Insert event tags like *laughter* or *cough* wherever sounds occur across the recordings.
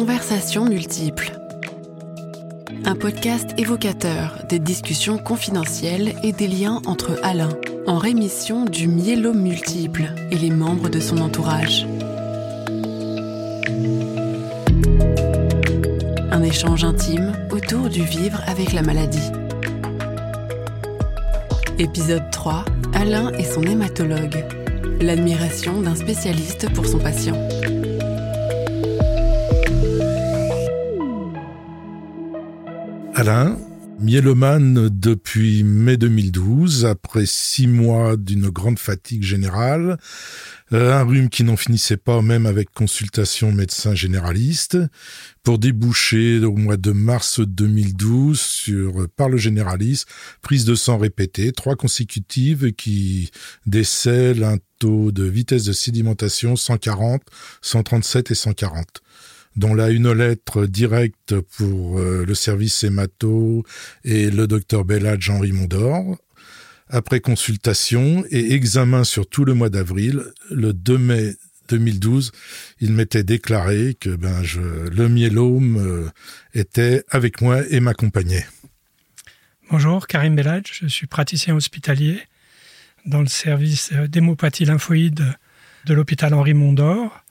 Conversations multiples. Un podcast évocateur des discussions confidentielles et des liens entre Alain, en rémission du myélome multiple, et les membres de son entourage. Un échange intime autour du vivre avec la maladie. Épisode 3. Alain et son hématologue. L'admiration d'un spécialiste pour son patient. Alain, myélomane depuis mai 2012, après six mois d'une grande fatigue générale, euh, un rhume qui n'en finissait pas même avec consultation médecin généraliste, pour déboucher au mois de mars 2012 sur, par le généraliste, prise de sang répétée, trois consécutives qui décèlent un taux de vitesse de sédimentation 140, 137 et 140 dont là une lettre directe pour euh, le service hémato et le docteur Belladj Henri Mondor. Après consultation et examen sur tout le mois d'avril, le 2 mai 2012, il m'était déclaré que ben le myélome euh, était avec moi et m'accompagnait. Bonjour, Karim Belladj, je suis praticien hospitalier dans le service d'hémopathie lymphoïde de l'hôpital Henri Mondor.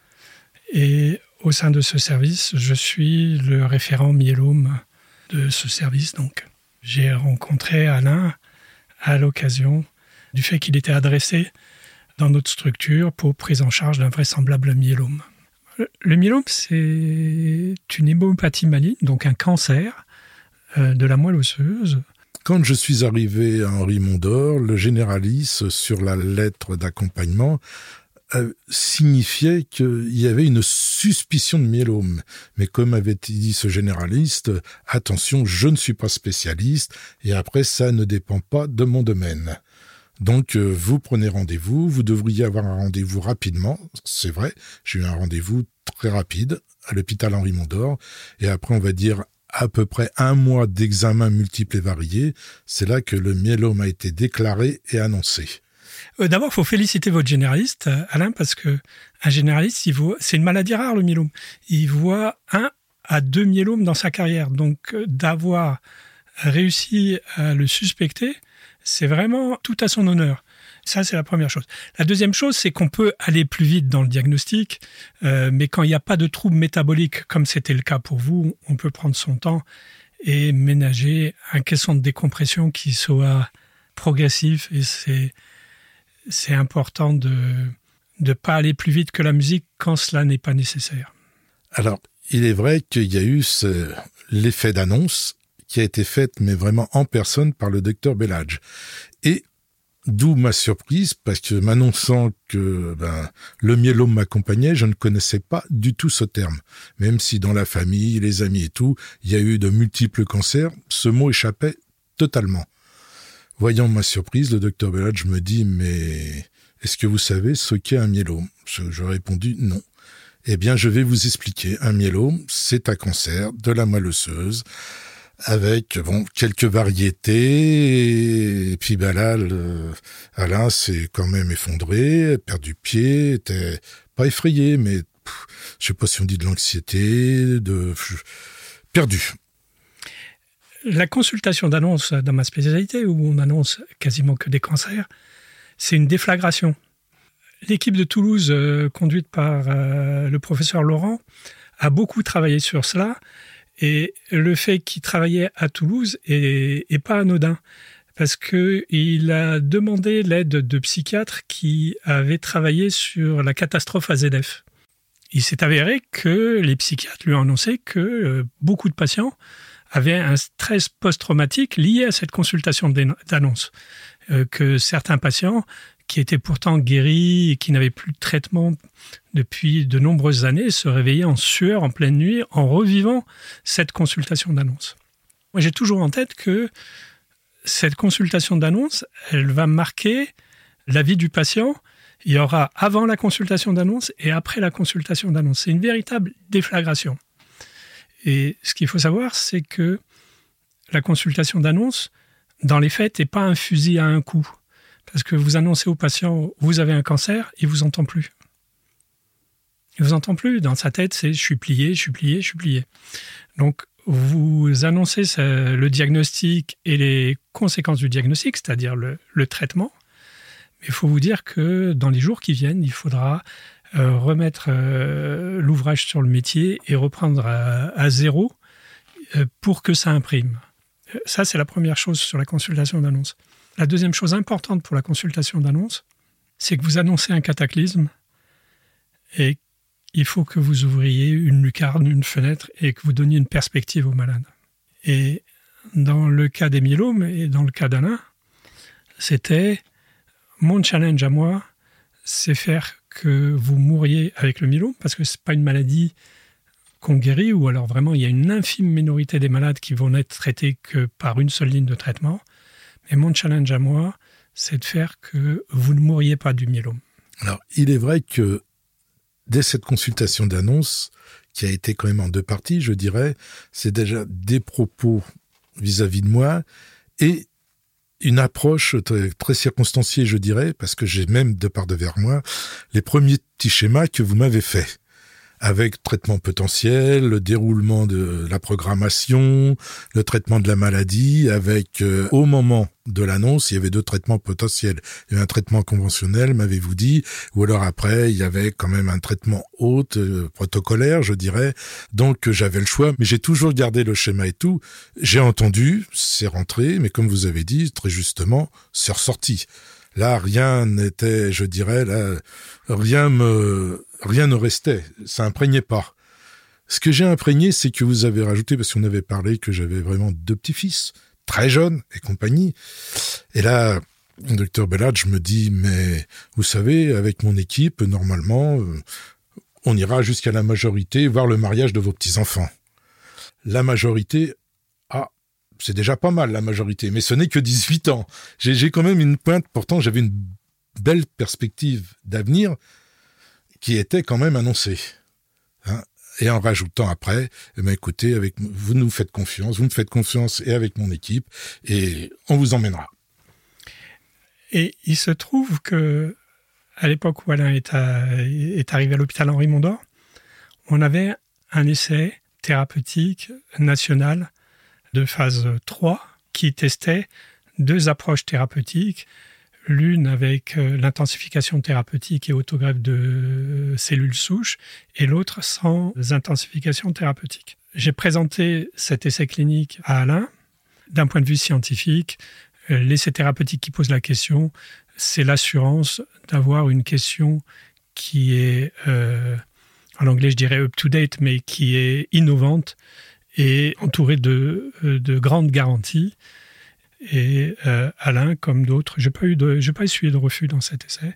Et au sein de ce service, je suis le référent myélome de ce service. Donc, j'ai rencontré Alain à l'occasion du fait qu'il était adressé dans notre structure pour prise en charge d'un vraisemblable myélome. Le myélome, c'est une hémopathie maligne, donc un cancer euh, de la moelle osseuse. Quand je suis arrivé à Henri Mondor, le généraliste, sur la lettre d'accompagnement, signifiait qu'il y avait une suspicion de myélome. Mais comme avait dit ce généraliste, attention, je ne suis pas spécialiste, et après ça ne dépend pas de mon domaine. Donc euh, vous prenez rendez-vous, vous devriez avoir un rendez-vous rapidement, c'est vrai, j'ai eu un rendez-vous très rapide à l'hôpital Henri Mondor, et après on va dire à peu près un mois d'examens multiples et variés, c'est là que le myélome a été déclaré et annoncé. Euh, d'abord, il faut féliciter votre généraliste, euh, Alain, parce que un généraliste, c'est une maladie rare le myélome. Il voit un à deux myélomes dans sa carrière. Donc, euh, d'avoir réussi à le suspecter, c'est vraiment tout à son honneur. Ça, c'est la première chose. La deuxième chose, c'est qu'on peut aller plus vite dans le diagnostic, mais quand il n'y a pas de trouble métabolique, comme c'était le cas pour vous, on peut prendre son temps et ménager un caisson de décompression qui soit progressif. Et c'est c'est important de ne pas aller plus vite que la musique quand cela n'est pas nécessaire. Alors, il est vrai qu'il y a eu l'effet d'annonce qui a été fait, mais vraiment en personne, par le docteur Belladj. Et d'où ma surprise, parce que m'annonçant que ben, le myélome m'accompagnait, je ne connaissais pas du tout ce terme. Même si dans la famille, les amis et tout, il y a eu de multiples cancers, ce mot échappait totalement. Voyant ma surprise, le docteur Belladj me dit Mais est-ce que vous savez ce qu'est un myélome? Je, répondu non. Eh bien, je vais vous expliquer. Un myélome, c'est un cancer de la moelle avec bon quelques variétés et puis là Alain s'est quand même effondré perdu pied était pas effrayé mais je sais pas si on dit de l'anxiété de perdu la consultation d'annonce dans ma spécialité, où on annonce quasiment que des cancers, c'est une déflagration. L'équipe de Toulouse, euh, conduite par euh, le professeur Laurent, a beaucoup travaillé sur cela. Et le fait qu'il travaillait à Toulouse est, pas anodin, parce qu'il a demandé l'aide de psychiatres qui avaient travaillé sur la catastrophe AZF. Il s'est avéré que les psychiatres lui ont annoncé que euh, beaucoup de patients avaient un stress post-traumatique lié à cette consultation d'annonce. Euh, que certains patients qui étaient pourtant guéris et qui n'avaient plus de traitement depuis de nombreuses années se réveillaient en sueur en pleine nuit en revivant cette consultation d'annonce. Moi, j'ai toujours en tête que cette consultation d'annonce, elle va marquer la vie du patient. Il y aura avant la consultation d'annonce et après la consultation d'annonce. C'est une véritable déflagration. Et ce qu'il faut savoir, c'est que la consultation d'annonce, dans les faits, n'est pas un fusil à un coup. Parce que vous annoncez au patient, vous avez un cancer, il vous entend plus. Il vous entend plus. Dans sa tête, c'est je suis plié, je suis plié, je suis plié. Donc, vous annoncez le diagnostic et les conséquences du diagnostic, c'est-à-dire le, traitement. Mais il faut vous dire que dans les jours qui viennent, il faudra euh, remettre euh, l'ouvrage sur le métier et reprendre à, zéro euh, pour que ça imprime. Ça, c'est la première chose sur la consultation d'annonce. La deuxième chose importante pour la consultation d'annonce, c'est que vous annoncez un cataclysme et il faut que vous ouvriez une lucarne, une fenêtre et que vous donniez une perspective aux malades. Et dans le cas des myélomes et dans le cas d'Alain, c'était mon challenge à moi, c'est faire que vous mouriez avec le myélome parce que c'est pas une maladie qu'on guérit ou alors vraiment il y a une infime minorité des malades qui vont n'être traités que par une seule ligne de traitement. Mais mon challenge à moi, c'est de faire que vous ne mouriez pas du myélome. Alors, il est vrai que dès cette consultation d'annonce, qui a été quand même en deux parties, je dirais, c'est déjà des propos vis-à-vis de moi et une approche très, circonstanciée, je dirais, parce que j'ai même de part de vers moi les premiers petits schémas que vous m'avez faits avec traitement potentiel, le déroulement de la programmation, le traitement de la maladie, avec euh, au moment de l'annonce, il y avait deux traitements potentiels. Il y avait un traitement conventionnel, m'avez-vous dit, ou alors après, il y avait quand même un traitement haute, euh, protocolaire, je dirais. Donc j'avais le choix, mais j'ai toujours gardé le schéma et tout. J'ai entendu, c'est rentré, mais comme vous avez dit, très justement, c'est ressorti. Là, rien n'était, je dirais, là, rien me, rien ne restait. Ça imprégnait pas. Ce que j'ai imprégné, c'est que vous avez rajouté, parce qu'on avait parlé que j'avais vraiment deux petits-fils, très jeunes et compagnie. Et là, docteur Bellade, je me dis, mais vous savez, avec mon équipe, normalement, euh, on ira jusqu'à la majorité, voir le mariage de vos petits-enfants. La majorité, c'est déjà pas mal la majorité, mais ce n'est que 18 ans. J'ai quand même une pointe, pourtant j'avais une belle perspective d'avenir qui était quand même annoncée. Hein et en rajoutant après, eh ben, écoutez, avec, vous nous faites confiance, vous me faites confiance et avec mon équipe, et on vous emmènera. Et il se trouve que à l'époque où Alain est, est arrivé à l'hôpital Henri Mondor, on avait un essai thérapeutique national de phase 3 qui testait deux approches thérapeutiques, l'une avec euh, l'intensification thérapeutique et autogreffe de cellules souches, et l'autre sans intensification thérapeutique. J'ai présenté cet essai clinique à Alain. D'un point de vue scientifique, euh, l'essai thérapeutique qui pose la question, c'est l'assurance d'avoir une question qui est, euh, en anglais je dirais up-to-date, mais qui est innovante et entourée de, de grandes garanties et euh, Alain, comme d'autres, je n'ai pas, eu pas essuyé de refus dans cet essai,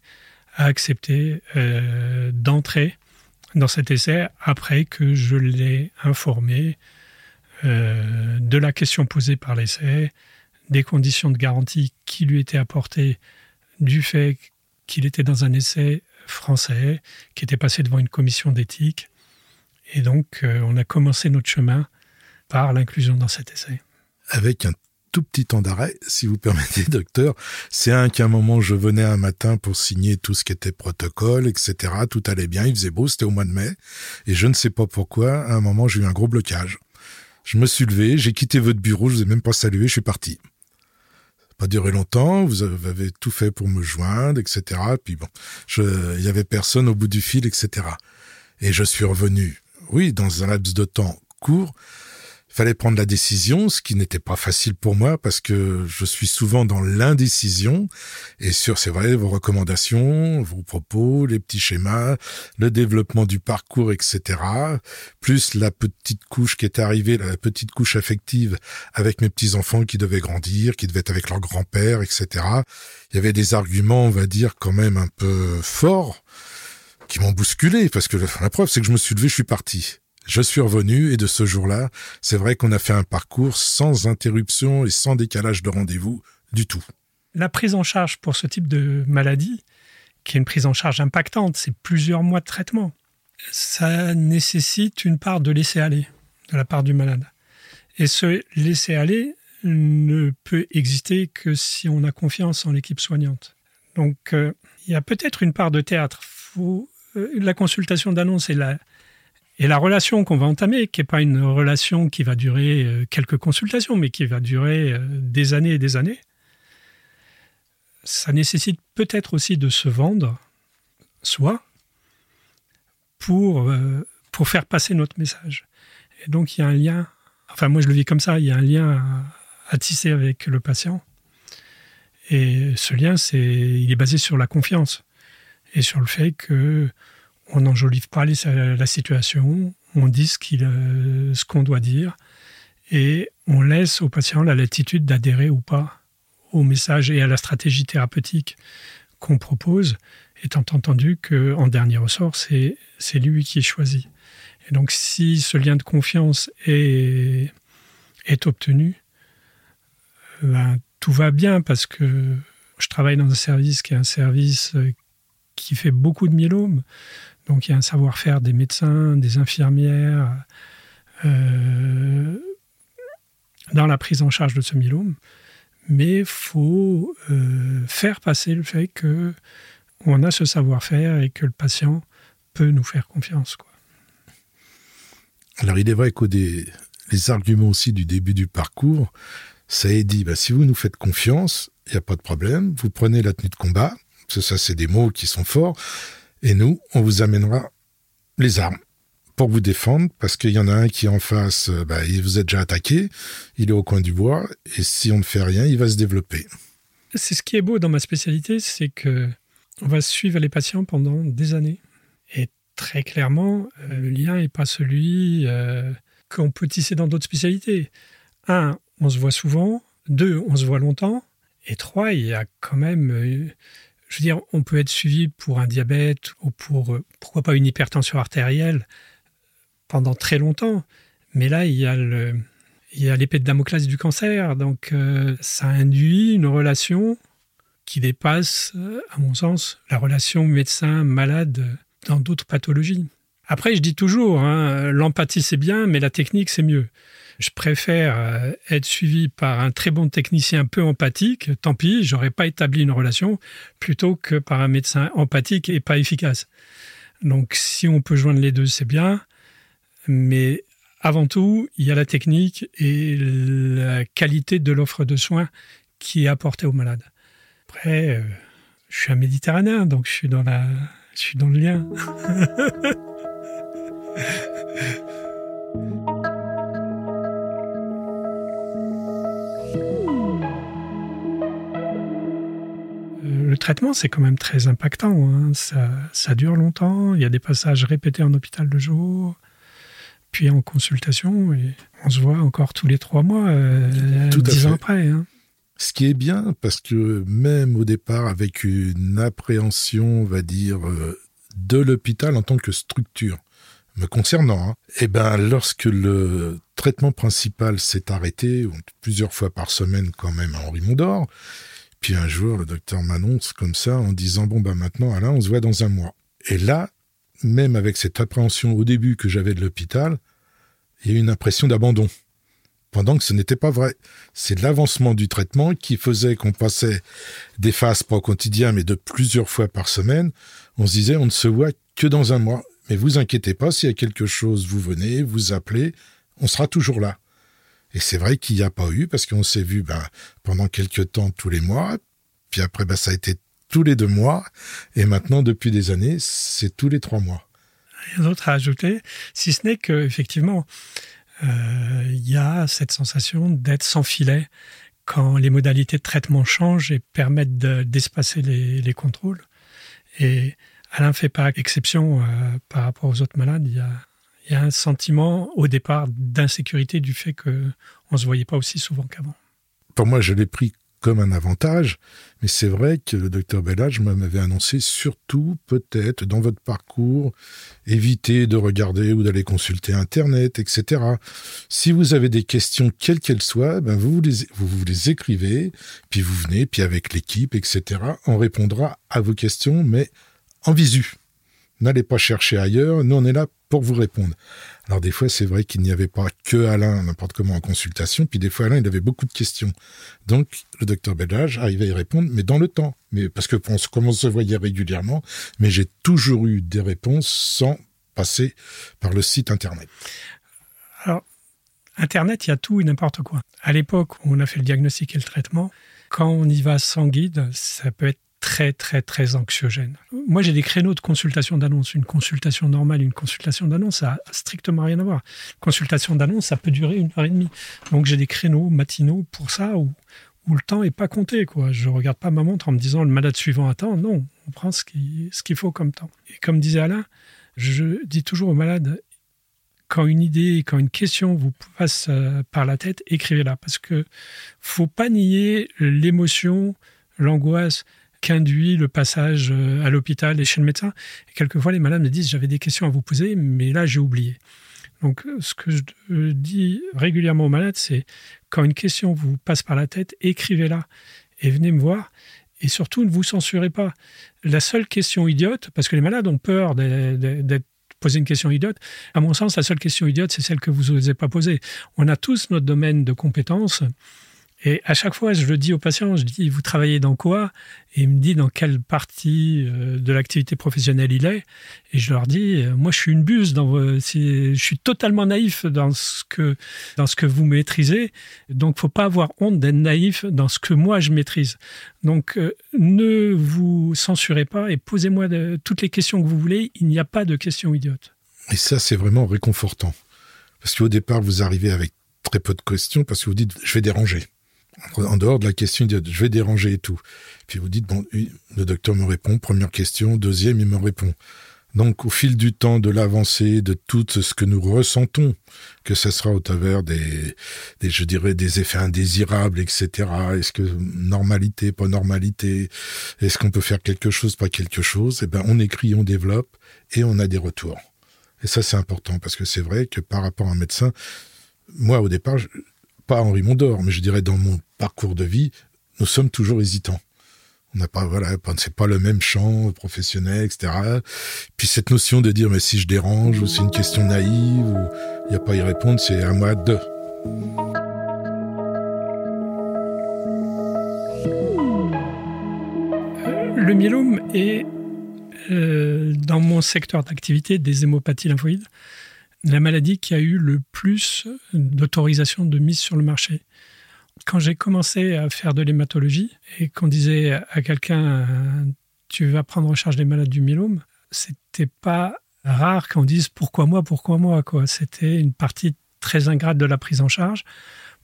a accepté euh, d'entrer dans cet essai après que je l'ai informé euh, de la question posée par l'essai, des conditions de garantie qui lui étaient apportées du fait qu'il était dans un essai français, qui était passé devant une commission d'éthique. Et donc, on a commencé notre chemin l'inclusion dans cet essai. Avec un tout petit temps d'arrêt, si vous permettez, *laughs* docteur. C'est un qu'à un moment, je venais un matin pour signer tout ce qui était protocole, etc. Tout allait bien, il faisait beau, c'était au mois de mai. Et je ne sais pas pourquoi, à un moment, j'ai eu un gros blocage. Je me suis levé, j'ai quitté votre bureau, je vous ai même pas salué, je suis parti. Pas duré longtemps, vous avez tout fait pour me joindre, etc. Puis bon, il y avait personne au bout du fil, etc. Et je suis revenu, oui, dans un laps de temps court, fallait prendre la décision, ce qui n'était pas facile pour moi parce que je suis souvent dans l'indécision et sur, c'est vrai, vos recommandations, vos propos, les petits schémas, le développement du parcours, etc. Plus la petite couche qui est arrivée, la petite couche affective avec mes petits enfants qui devaient grandir, qui devaient être avec leur grand-père, etc. Il y avait des arguments, on va dire, quand même un peu forts qui m'ont bousculé parce que la preuve, c'est que je me suis levé, je suis parti. Je suis revenu et de ce jour-là, c'est vrai qu'on a fait un parcours sans interruption et sans décalage de rendez-vous du tout. La prise en charge pour ce type de maladie, qui est une prise en charge impactante, c'est plusieurs mois de traitement. Ça nécessite une part de laisser aller de la part du malade. Et ce laisser aller ne peut exister que si on a confiance en l'équipe soignante. Donc, euh, il y a peut-être une part de théâtre. Euh, la consultation d'annonce et la, et la relation qu'on va entamer, qui n'est pas une relation qui va durer euh, quelques consultations, mais qui va durer des années et des années, ça nécessite peut-être aussi de se vendre, soi, pour, pour faire passer notre message. Et donc il y a un lien, enfin moi je le vis comme ça, il y a un lien à tisser avec le patient et ce lien, c'est, il est basé sur la confiance et sur le fait que on n'enjolive pas la situation, on dit euh, ce qu'on doit dire et on laisse au patient la latitude d'adhérer ou pas au message et à la stratégie thérapeutique qu'on propose, étant entendu qu'en dernier ressort, c'est, lui qui est choisi. Et donc si ce lien de confiance est, est obtenu, ben, tout va bien parce que je travaille dans un service qui est un service euh, qui fait beaucoup de myélome. Donc il y a un savoir-faire des médecins, des infirmières euh, dans la prise en charge de ce myélome. Mais il faut euh, faire passer le fait que on a ce savoir-faire et que le patient peut nous faire confiance. Alors il est vrai qu'au les arguments aussi du début du parcours, ça est dit, bah, si vous nous faites confiance, il n'y a pas de problème, vous prenez la tenue de combat, parce que ça c'est des mots qui sont forts, et nous, on vous amènera les armes pour vous défendre, parce qu'il y en a un qui est en face, euh, bah, il vous a déjà attaqué, il est au coin du bois, et si on ne fait rien, il va se développer. C'est ce qui est beau dans ma spécialité, c'est que on va suivre les patients pendant des années. Et très clairement, euh, le lien n'est pas celui euh, qu'on peut tisser dans d'autres spécialités. Un, on se voit souvent. Deux, on se voit longtemps. Et trois, il y a quand même, je veux dire, on peut être suivi pour un diabète ou pour, euh, pourquoi pas, une hypertension artérielle pendant très longtemps. Mais là, il y a l'épée de Damoclès du cancer. Donc, euh, ça induit une relation qui dépasse, à mon sens, la relation médecin-malade dans d'autres pathologies. Après, je dis toujours, hein, l'empathie c'est bien, mais la technique c'est mieux je préfère euh, être suivi par un très bon technicien peu empathique, tant pis, j'aurais pas établi une relation, plutôt que par un médecin empathique et pas efficace. Donc si on peut joindre les deux, c'est bien, mais avant tout, il y a la technique et la qualité de l'offre de soins qui est apportée aux malades. Après, euh, je suis un méditerranéen, donc je suis dans, la, je suis dans le lien. *laughs* traitement, c'est quand même très impactant. Hein. Ça, dure longtemps. Il y a des passages répétés en hôpital de jour, puis en consultation. Et on se voit encore tous les trois mois, euh, dix ans après. Hein. Ce qui est bien, parce que même au départ, avec une appréhension, on va dire, euh, de l'hôpital en tant que structure, me concernant, hein, eh ben, lorsque le traitement principal s'est arrêté, plusieurs fois par semaine quand même à Henri Mondor, puis un jour, le docteur m'annonce comme ça en disant bon bah maintenant Alain, on se voit dans un mois. Et là, même avec cette appréhension au début que j'avais de l'hôpital, il y a eu une impression d'abandon. Pendant que ce n'était pas vrai. C'est l'avancement du traitement qui faisait qu'on passait des phases pas au quotidien, mais de plusieurs fois par semaine. On se disait on ne se voit que dans un mois. Mais vous inquiétez pas, s'il y a quelque chose, vous venez, vous appelez, on sera toujours là. Et c'est vrai qu'il n'y a pas eu, parce qu'on s'est vu ben, pendant quelques temps tous les mois, puis après ben, ça a été tous les deux mois, et maintenant depuis des années, c'est tous les trois mois. Rien d'autre à ajouter, si ce n'est qu'effectivement, euh, il y a cette sensation d'être sans filet quand les modalités de traitement changent et permettent d'espacer les, les, contrôles. Et Alain ne fait pas exception euh, par rapport aux autres malades. Il y a un sentiment au départ d'insécurité du fait qu'on ne se voyait pas aussi souvent qu'avant. Pour moi, je l'ai pris comme un avantage, mais c'est vrai que le docteur Bellage m'avait annoncé surtout, peut-être, dans votre parcours, éviter de regarder ou d'aller consulter Internet, etc. Si vous avez des questions, quelles qu'elles soient, ben vous, vous, vous les écrivez, puis vous venez, puis avec l'équipe, etc., on répondra à vos questions, mais en visu n'allez pas chercher ailleurs, nous on est là pour vous répondre. Alors des fois, c'est vrai qu'il n'y avait pas que Alain n'importe comment en consultation, puis des fois Alain, il avait beaucoup de questions. Donc le docteur Bellage arrivait à y répondre, mais dans le temps. Mais parce que comme on se voyait régulièrement, mais j'ai toujours eu des réponses sans passer par le site internet. Alors, Internet, il y a tout et n'importe quoi. À l'époque où on a fait le diagnostic et le traitement, quand on y va sans guide, ça peut être très, très, très anxiogène. Moi, j'ai des créneaux de consultation d'annonce. Une consultation normale, une consultation d'annonce, ça n'a strictement rien à voir. consultation d'annonce, ça peut durer une heure et demie. Donc, j'ai des créneaux matinaux pour ça où, où le temps n'est pas compté. Quoi. Je ne regarde pas ma montre en me disant le malade suivant attend. Non, on prend ce qu'il ce qu'il faut comme temps. Et comme disait Alain, je dis toujours aux malades, quand une idée, quand une question vous passe euh, par la tête, écrivez-la. Parce que faut pas nier l'émotion, l'angoisse qu'induit le passage euh, à l'hôpital et chez le médecin. Et quelquefois, les malades me disent j'avais des questions à vous poser, mais là, j'ai oublié. Donc, ce que je dis régulièrement aux malades, c'est quand une question vous passe par la tête, écrivez-la et venez me voir. Et surtout, ne vous censurez pas. La seule question idiote, parce que les malades ont peur d'être poser une question idiote. À mon sens, la seule question idiote, c'est celle que vous n'osez pas poser. On a tous notre domaine de compétences et à chaque fois, je le dis aux patients, je dis, vous travaillez dans quoi? Et il me dit dans quelle partie euh, de l'activité professionnelle il est? Et je leur dis, euh, moi, je suis une buse. Je suis totalement naïf dans ce que dans ce que vous maîtrisez. Donc, faut pas avoir honte d'être naïf dans ce que moi je maîtrise. Donc, euh, ne vous censurez pas et posez-moi toutes les questions que vous voulez. Il n'y a pas de questions idiotes. Et ça, c'est vraiment réconfortant. Parce qu'au départ, vous arrivez avec très peu de questions parce que vous dites, je vais déranger en dehors de la question je vais déranger et tout. Puis vous dites, bon, le docteur me répond, première question, deuxième, il me répond. Donc, au fil du temps de l'avancée, de tout ce que nous ressentons, que ce sera au travers des, je dirais, des effets indésirables, etc. Est-ce que normalité, pas normalité, est-ce qu'on peut faire quelque chose, pas quelque chose Eh ben, on écrit, on développe et on a des retours. Et ça, c'est important parce que c'est vrai que par rapport à un médecin, moi, au départ, Henri Mondor, mais je dirais dans mon parcours de vie, nous sommes toujours hésitants. On n'a pas, voilà, c'est pas le même champ professionnel, etc. Puis cette notion de dire, mais si je dérange, ou c'est une question naïve, ou il n'y a pas à y répondre, c'est à moi de. Le myélome est, euh, dans mon secteur d'activité des hémopathies lymphoïdes, la maladie qui a eu le plus d'autorisation de mise sur le marché. Quand j'ai commencé à faire de l'hématologie et qu'on disait à quelqu'un tu vas prendre en charge les malades du myélome, c'était pas rare qu'on dise pourquoi moi, pourquoi moi quoi? C'était une partie très ingrate de la prise en charge.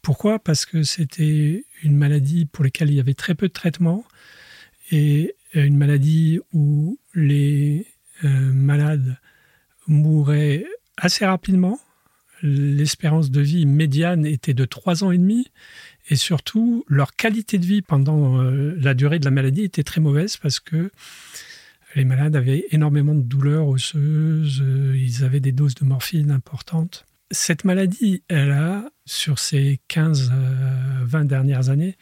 Pourquoi? Parce que c'était une maladie pour laquelle il y avait très peu de traitements et une maladie où les euh, malades mouraient assez rapidement. L'espérance de vie médiane était de 3 ans et demi et surtout leur qualité de vie pendant euh, la durée de la maladie était très mauvaise parce que les malades avaient énormément de douleurs osseuses, euh, ils avaient des doses de morphine importantes. Cette maladie, elle a, sur ces 15-20 euh, dernières années,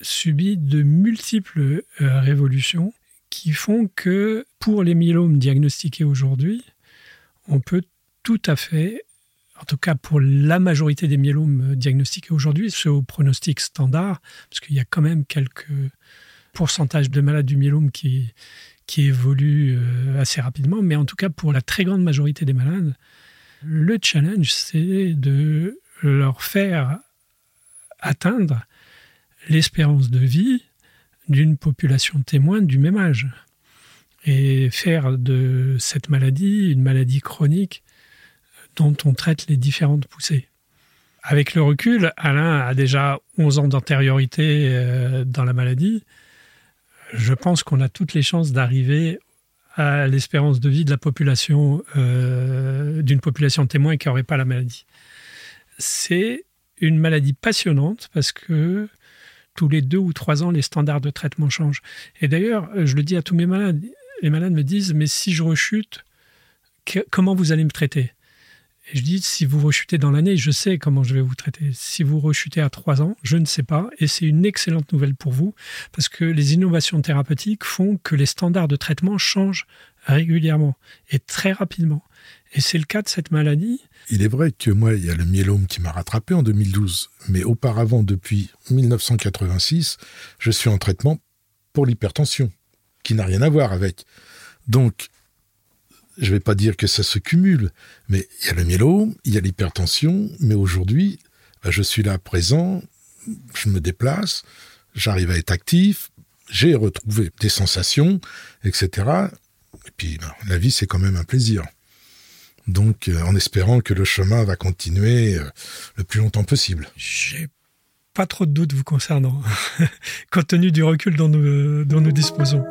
subi de multiples révolutions qui font que pour les myélomes diagnostiqués aujourd'hui, on peut tout à fait, en tout cas pour la majorité des myélomes euh, diagnostiqués aujourd'hui, ceux au pronostic standard, parce qu'il y a quand même quelques pourcentages de malades du myélome qui, qui évoluent euh, assez rapidement, mais en tout cas pour la très grande majorité des malades, le challenge, c'est de leur faire atteindre l'espérance de vie d'une population témoin du même âge. Et faire de cette maladie une maladie chronique dont on traite les différentes poussées. Avec le recul, Alain a déjà 11 ans d'antériorité euh, dans la maladie. Je pense qu'on a toutes les chances d'arriver à l'espérance de vie de la population, euh, d'une population témoin qui n'aurait pas la maladie. C'est une maladie passionnante parce que tous les deux ou trois ans, les standards de traitement changent. Et d'ailleurs, je le dis à tous mes malades, les malades me disent, mais si je rechute, comment vous allez me traiter? Et je dis, si vous rechutez dans l'année, je sais comment je vais vous traiter. Si vous rechutez à trois ans, je ne sais pas. Et c'est une excellente nouvelle pour vous, parce que les innovations thérapeutiques font que les standards de traitement changent régulièrement et très rapidement. Et c'est le cas de cette maladie. Il est vrai que moi, il y a le myélome qui m'a rattrapé en 2012, mais auparavant, depuis 1986, je suis en traitement pour l'hypertension, qui n'a rien à voir avec. Donc, je ne vais pas dire que ça se cumule, mais il y a le myélome, il y a l'hypertension, mais aujourd'hui, bah, je suis là présent, je me déplace, j'arrive à être actif, j'ai retrouvé des sensations, etc. Et puis, bah, la vie, c'est quand même un plaisir. Donc, euh, en espérant que le chemin va continuer euh, le plus longtemps possible. J'ai pas trop de doutes vous concernant, *laughs* compte tenu du recul dont nous, dont nous disposons.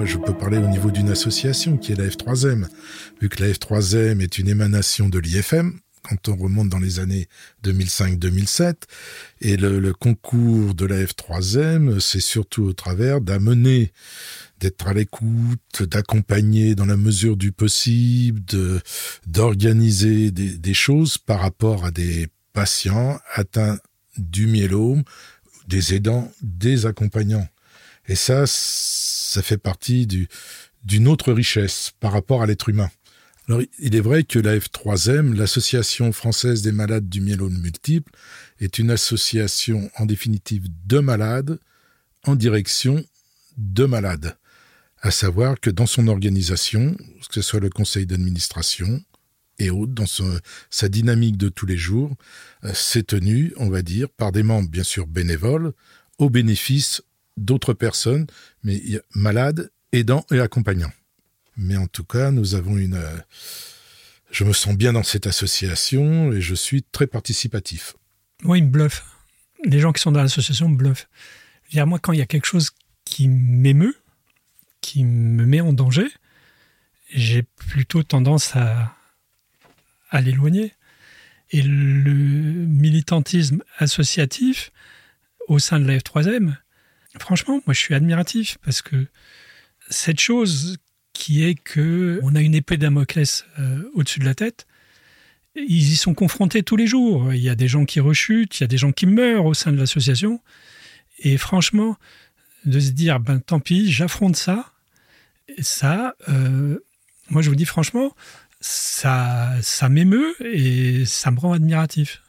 Moi, je peux parler au niveau d'une association qui est la F3M, vu que la F3M est une émanation de l'IFM, quand on remonte dans les années 2005-2007. Et le, concours de la F3M, c'est surtout au travers d'amener, d'être à l'écoute, d'accompagner dans la mesure du possible, d'organiser des, des choses par rapport à des patients atteints du myélome, des aidants, des accompagnants. Et ça, ça fait partie d'une autre richesse par rapport à l'être humain. Alors, il est vrai que la F3M, l'Association française des malades du myélome multiple, est une association en définitive de malades en direction de malades. À savoir que dans son organisation, que ce soit le conseil d'administration et autres, dans sa dynamique de tous les jours, euh, c'est tenu, on va dire, par des membres bien sûr bénévoles, au bénéfice d'autres personnes, mais malades, aidants et accompagnants. Mais en tout cas, nous avons une. Euh, je me sens bien dans cette association et je suis très participatif. Oui, me bluffe. Les gens qui sont dans l'association me bluffent. Dire, moi, quand il y a quelque chose qui m'émeut, qui me met en danger, j'ai plutôt tendance à, à l'éloigner. Et le militantisme associatif au sein de la F3M, franchement, moi je suis admiratif parce que cette chose qui est que on a une épée Damoclès euh, au-dessus de la tête. Ils y sont confrontés tous les jours. Il y a des gens qui rechutent, il y a des gens qui meurent au sein de l'association. Et franchement, de se dire, ben tant pis, j'affronte ça. ça, euh, moi je vous dis franchement, ça, m'émeut et ça me rend admiratif.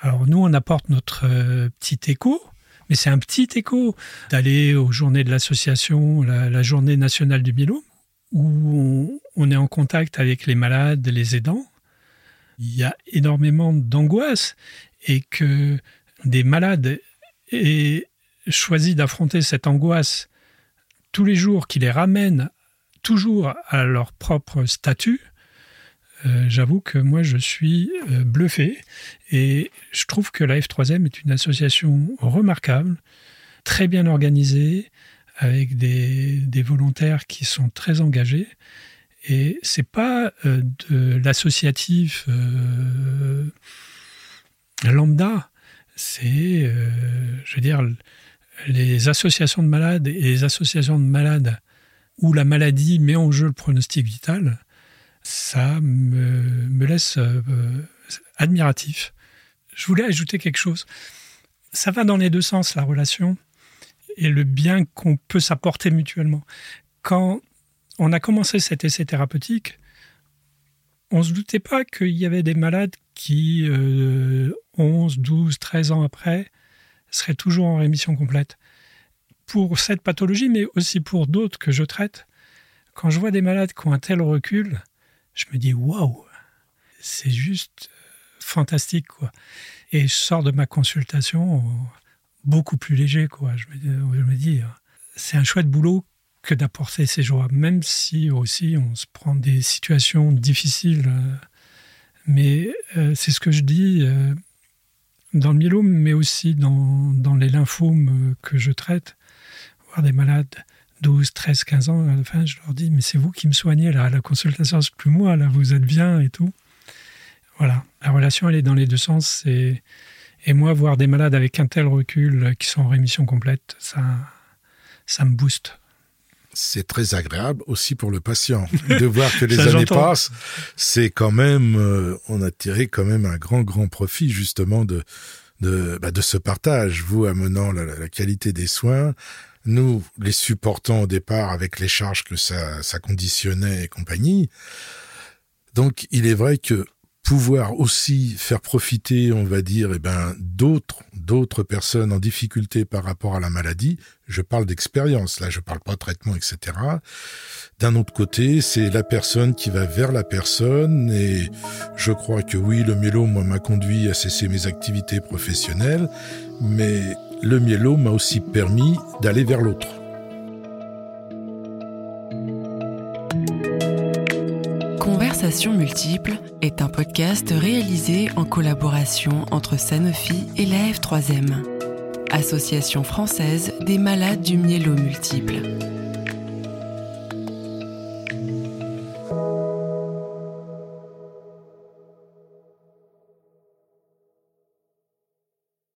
Alors nous, on apporte notre euh, petit écho, mais c'est un petit écho d'aller aux journées de l'association, la, journée nationale du myélome où on, est en contact avec les malades, les aidants, il y a énormément d'angoisse et que des malades aient choisi d'affronter cette angoisse tous les jours qui les ramène toujours à leur propre statut, euh, j'avoue que moi je suis euh, bluffé et je trouve que la F3M est une association remarquable, très bien organisée, avec des, volontaires qui sont très engagés. Et c'est pas euh, de l'associatif euh, lambda, c'est, je veux dire, les associations de malades et les associations de malades où la maladie met en jeu le pronostic vital, ça me, me laisse admiratif. Je voulais ajouter quelque chose. Ça va dans les deux sens, la relation et le bien qu'on peut s'apporter mutuellement. Quand on a commencé cet essai thérapeutique, on ne se doutait pas qu'il y avait des malades qui, 11, 12, 13 ans après, seraient toujours en rémission complète. Pour cette pathologie, mais aussi pour d'autres que je traite, quand je vois des malades qui ont un tel recul, je me dis waouh, c'est juste fantastique quoi. Et je sors de ma consultation beaucoup plus léger. Quoi. Je, me, dis, c'est un chouette boulot que d'apporter ces joies, même si aussi on se prend des situations difficiles. Euh, mais euh, c'est ce que je dis euh, dans le myélome, mais aussi dans, dans, les lymphomes que je traite, voir des malades 12, 13, 15 ans, à la fin, je leur dis, mais c'est vous qui me soignez là, la consultation, c'est plus moi, là, vous êtes bien et tout. Voilà, la relation, elle est dans les deux sens, et et moi, voir des malades avec un tel recul qui sont en rémission complète, ça, ça me booste. C'est très agréable aussi pour le patient de *laughs* voir que les années passent. C'est quand même, euh, on a tiré quand même un grand grand profit justement de de, bah, de ce partage. Vous amenant la, la, qualité des soins, nous les supportons au départ avec les charges que ça, conditionnait et compagnie. Donc il est vrai que pouvoir aussi faire profiter, on va dire, eh ben, d'autres, d'autres personnes en difficulté par rapport à la maladie. Je parle d'expérience, là, je parle pas de traitement, etc. D'un autre côté, c'est la personne qui va vers la personne et je crois que oui, le moi, m'a conduit à cesser mes activités professionnelles, mais le myélome m'a aussi permis d'aller vers l'autre. Conversation multiple est un podcast réalisé en collaboration entre Sanofi et la F3M, Association française des malades du myélome multiple.